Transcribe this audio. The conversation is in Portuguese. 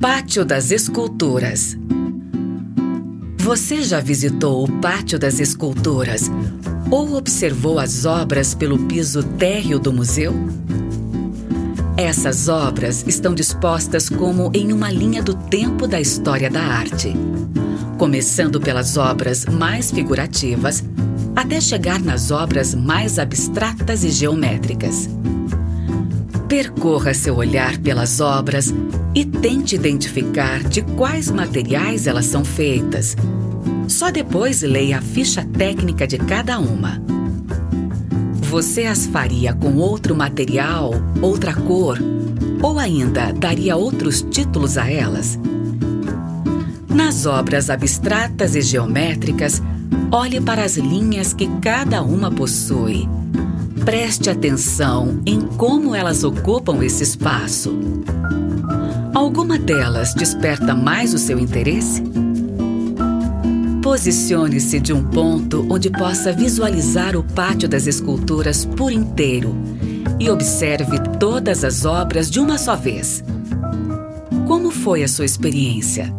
Pátio das Esculturas. Você já visitou o Pátio das Esculturas ou observou as obras pelo piso térreo do museu? Essas obras estão dispostas como em uma linha do tempo da história da arte, começando pelas obras mais figurativas até chegar nas obras mais abstratas e geométricas. Percorra seu olhar pelas obras e tente identificar de quais materiais elas são feitas. Só depois leia a ficha técnica de cada uma. Você as faria com outro material, outra cor, ou ainda daria outros títulos a elas? Nas obras abstratas e geométricas, olhe para as linhas que cada uma possui Preste atenção em como elas ocupam esse espaço. Alguma delas desperta mais o seu interesse? Posicione-se de um ponto onde possa visualizar o pátio das esculturas por inteiro e observe todas as obras de uma só vez. Como foi a sua experiência?